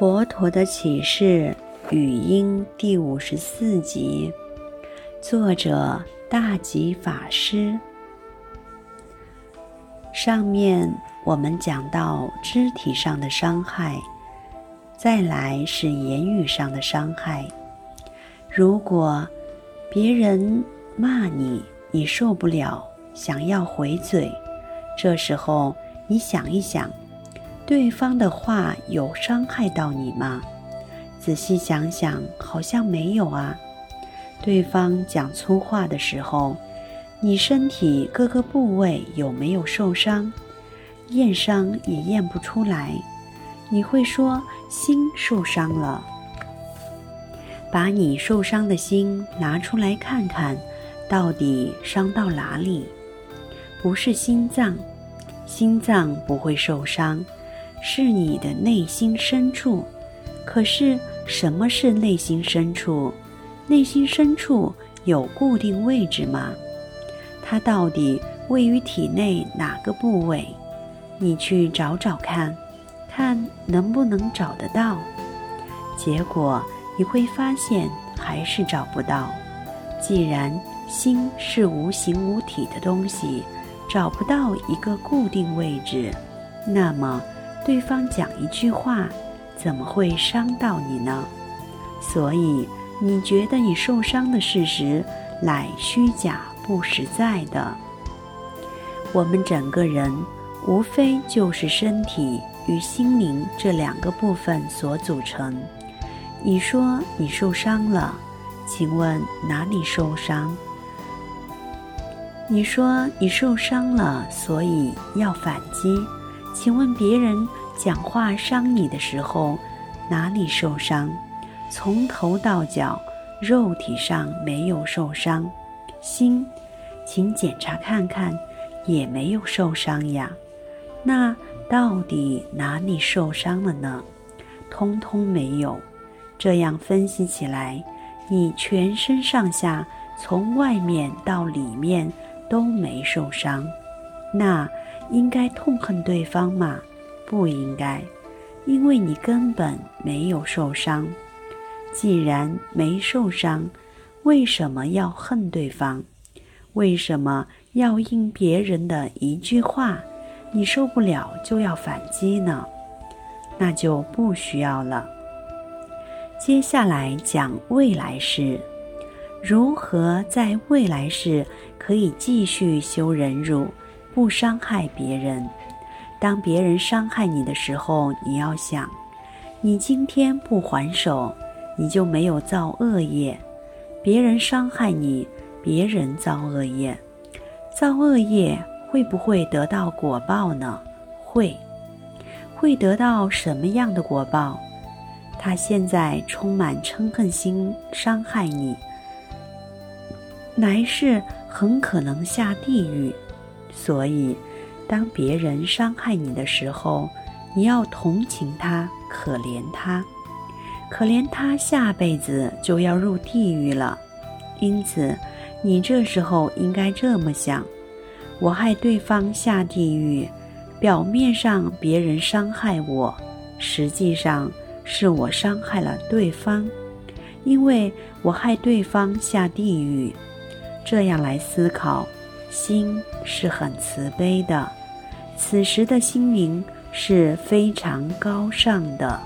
佛陀的启示语音第五十四集，作者大吉法师。上面我们讲到肢体上的伤害，再来是言语上的伤害。如果别人骂你，你受不了，想要回嘴，这时候你想一想。对方的话有伤害到你吗？仔细想想，好像没有啊。对方讲粗话的时候，你身体各个部位有没有受伤？验伤也验不出来。你会说心受伤了。把你受伤的心拿出来看看，到底伤到哪里？不是心脏，心脏不会受伤。是你的内心深处，可是什么是内心深处？内心深处有固定位置吗？它到底位于体内哪个部位？你去找找看，看能不能找得到。结果你会发现还是找不到。既然心是无形无体的东西，找不到一个固定位置，那么。对方讲一句话，怎么会伤到你呢？所以你觉得你受伤的事实乃虚假不实在的。我们整个人无非就是身体与心灵这两个部分所组成。你说你受伤了，请问哪里受伤？你说你受伤了，所以要反击。请问别人讲话伤你的时候，哪里受伤？从头到脚，肉体上没有受伤，心，请检查看看，也没有受伤呀。那到底哪里受伤了呢？通通没有。这样分析起来，你全身上下，从外面到里面都没受伤。那应该痛恨对方吗？不应该，因为你根本没有受伤。既然没受伤，为什么要恨对方？为什么要因别人的一句话，你受不了就要反击呢？那就不需要了。接下来讲未来式，如何在未来世可以继续修忍辱？不伤害别人。当别人伤害你的时候，你要想：你今天不还手，你就没有造恶业；别人伤害你，别人造恶业。造恶业会不会得到果报呢？会。会得到什么样的果报？他现在充满嗔恨心，伤害你，来世很可能下地狱。所以，当别人伤害你的时候，你要同情他，可怜他，可怜他下辈子就要入地狱了。因此，你这时候应该这么想：我害对方下地狱，表面上别人伤害我，实际上是我伤害了对方，因为我害对方下地狱。这样来思考。心是很慈悲的，此时的心灵是非常高尚的。